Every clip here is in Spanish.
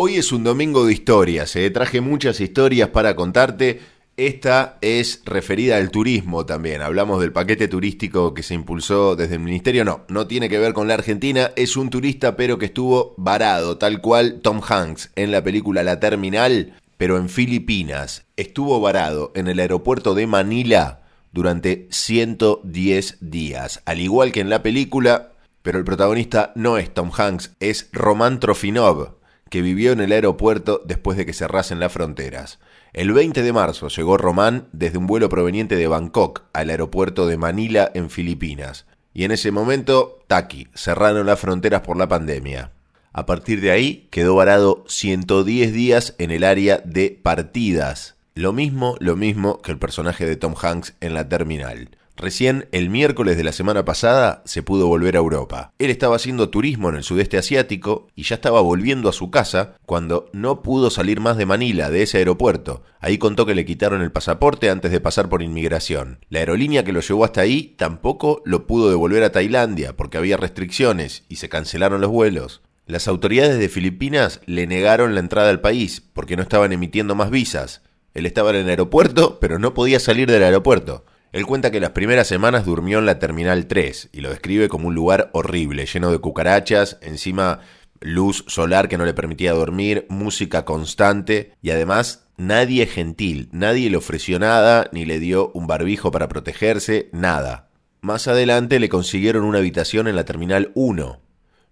Hoy es un domingo de historias, eh. traje muchas historias para contarte. Esta es referida al turismo también. Hablamos del paquete turístico que se impulsó desde el ministerio. No, no tiene que ver con la Argentina. Es un turista pero que estuvo varado, tal cual Tom Hanks en la película La Terminal, pero en Filipinas. Estuvo varado en el aeropuerto de Manila durante 110 días. Al igual que en la película, pero el protagonista no es Tom Hanks, es Roman Trofinov que vivió en el aeropuerto después de que cerrasen las fronteras. El 20 de marzo llegó Román desde un vuelo proveniente de Bangkok al aeropuerto de Manila en Filipinas. Y en ese momento, Taki, cerraron las fronteras por la pandemia. A partir de ahí quedó varado 110 días en el área de partidas. Lo mismo, lo mismo que el personaje de Tom Hanks en la terminal. Recién el miércoles de la semana pasada se pudo volver a Europa. Él estaba haciendo turismo en el sudeste asiático y ya estaba volviendo a su casa cuando no pudo salir más de Manila, de ese aeropuerto. Ahí contó que le quitaron el pasaporte antes de pasar por inmigración. La aerolínea que lo llevó hasta ahí tampoco lo pudo devolver a Tailandia porque había restricciones y se cancelaron los vuelos. Las autoridades de Filipinas le negaron la entrada al país porque no estaban emitiendo más visas. Él estaba en el aeropuerto, pero no podía salir del aeropuerto. Él cuenta que las primeras semanas durmió en la Terminal 3 y lo describe como un lugar horrible, lleno de cucarachas, encima luz solar que no le permitía dormir, música constante y además nadie gentil, nadie le ofreció nada, ni le dio un barbijo para protegerse, nada. Más adelante le consiguieron una habitación en la Terminal 1.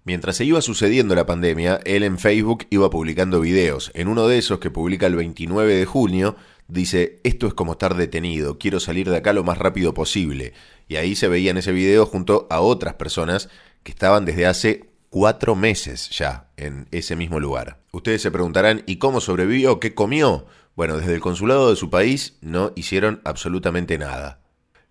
Mientras se iba sucediendo la pandemia, él en Facebook iba publicando videos. En uno de esos que publica el 29 de junio, dice, esto es como estar detenido, quiero salir de acá lo más rápido posible. Y ahí se veía en ese video junto a otras personas que estaban desde hace cuatro meses ya en ese mismo lugar. Ustedes se preguntarán, ¿y cómo sobrevivió? ¿Qué comió? Bueno, desde el consulado de su país no hicieron absolutamente nada.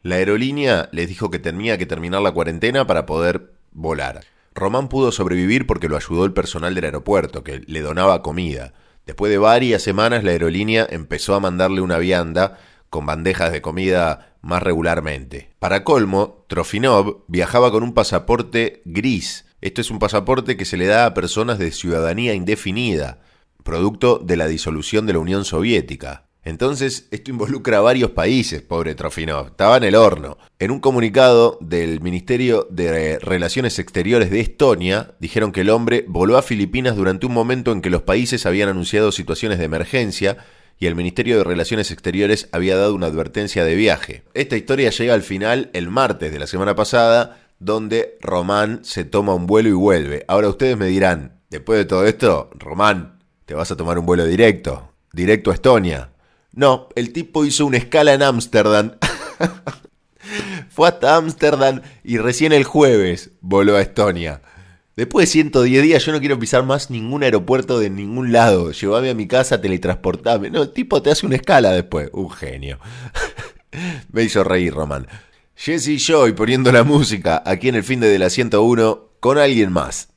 La aerolínea les dijo que tenía que terminar la cuarentena para poder volar. Román pudo sobrevivir porque lo ayudó el personal del aeropuerto, que le donaba comida. Después de varias semanas la aerolínea empezó a mandarle una vianda con bandejas de comida más regularmente. Para colmo, Trofinov viajaba con un pasaporte gris. Esto es un pasaporte que se le da a personas de ciudadanía indefinida, producto de la disolución de la Unión Soviética. Entonces, esto involucra a varios países, pobre Trofinov. Estaba en el horno. En un comunicado del Ministerio de Relaciones Exteriores de Estonia, dijeron que el hombre voló a Filipinas durante un momento en que los países habían anunciado situaciones de emergencia y el Ministerio de Relaciones Exteriores había dado una advertencia de viaje. Esta historia llega al final el martes de la semana pasada, donde Román se toma un vuelo y vuelve. Ahora ustedes me dirán, después de todo esto, Román, te vas a tomar un vuelo directo, directo a Estonia. No, el tipo hizo una escala en Ámsterdam. Fue hasta Ámsterdam y recién el jueves voló a Estonia. Después de 110 días yo no quiero pisar más ningún aeropuerto de ningún lado. Llévame a mi casa, teletransportame. No, el tipo te hace una escala después. Un genio. Me hizo reír, Román. Jesse Joy poniendo la música aquí en el fin de la 101 con alguien más.